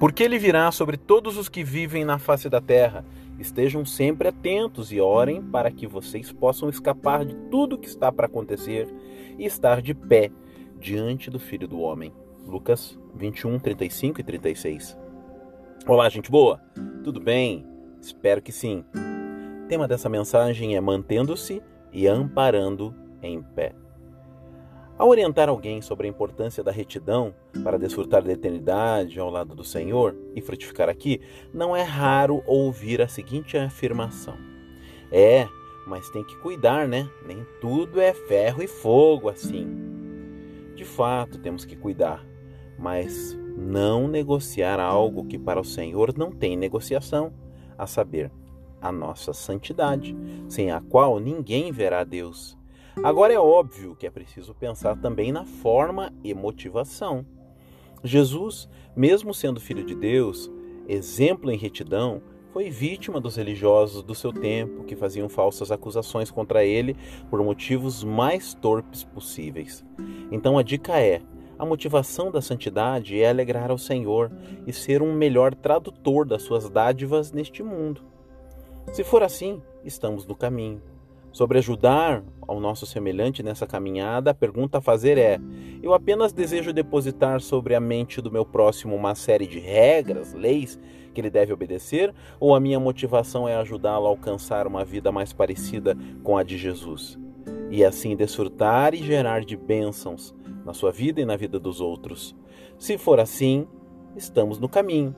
Porque ele virá sobre todos os que vivem na face da terra. Estejam sempre atentos e orem para que vocês possam escapar de tudo que está para acontecer e estar de pé diante do Filho do Homem. Lucas 21, 35 e 36. Olá, gente boa! Tudo bem? Espero que sim. O tema dessa mensagem é mantendo-se e amparando em pé. Ao orientar alguém sobre a importância da retidão para desfrutar da eternidade ao lado do Senhor e frutificar aqui, não é raro ouvir a seguinte afirmação: É, mas tem que cuidar, né? Nem tudo é ferro e fogo assim. De fato, temos que cuidar, mas não negociar algo que para o Senhor não tem negociação, a saber, a nossa santidade, sem a qual ninguém verá Deus. Agora é óbvio que é preciso pensar também na forma e motivação. Jesus, mesmo sendo filho de Deus, exemplo em retidão, foi vítima dos religiosos do seu tempo que faziam falsas acusações contra ele por motivos mais torpes possíveis. Então a dica é: a motivação da santidade é alegrar ao Senhor e ser um melhor tradutor das suas dádivas neste mundo. Se for assim, estamos no caminho. Sobre ajudar ao nosso semelhante nessa caminhada, a pergunta a fazer é: eu apenas desejo depositar sobre a mente do meu próximo uma série de regras, leis que ele deve obedecer, ou a minha motivação é ajudá-lo a alcançar uma vida mais parecida com a de Jesus? E assim desfrutar e gerar de bênçãos na sua vida e na vida dos outros. Se for assim, estamos no caminho.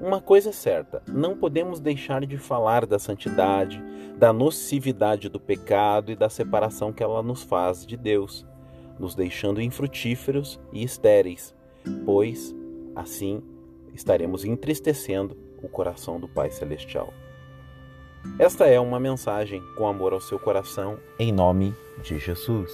Uma coisa é certa: não podemos deixar de falar da santidade, da nocividade do pecado e da separação que ela nos faz de Deus, nos deixando infrutíferos e estéreis, pois assim estaremos entristecendo o coração do Pai Celestial. Esta é uma mensagem com amor ao seu coração, em nome de Jesus.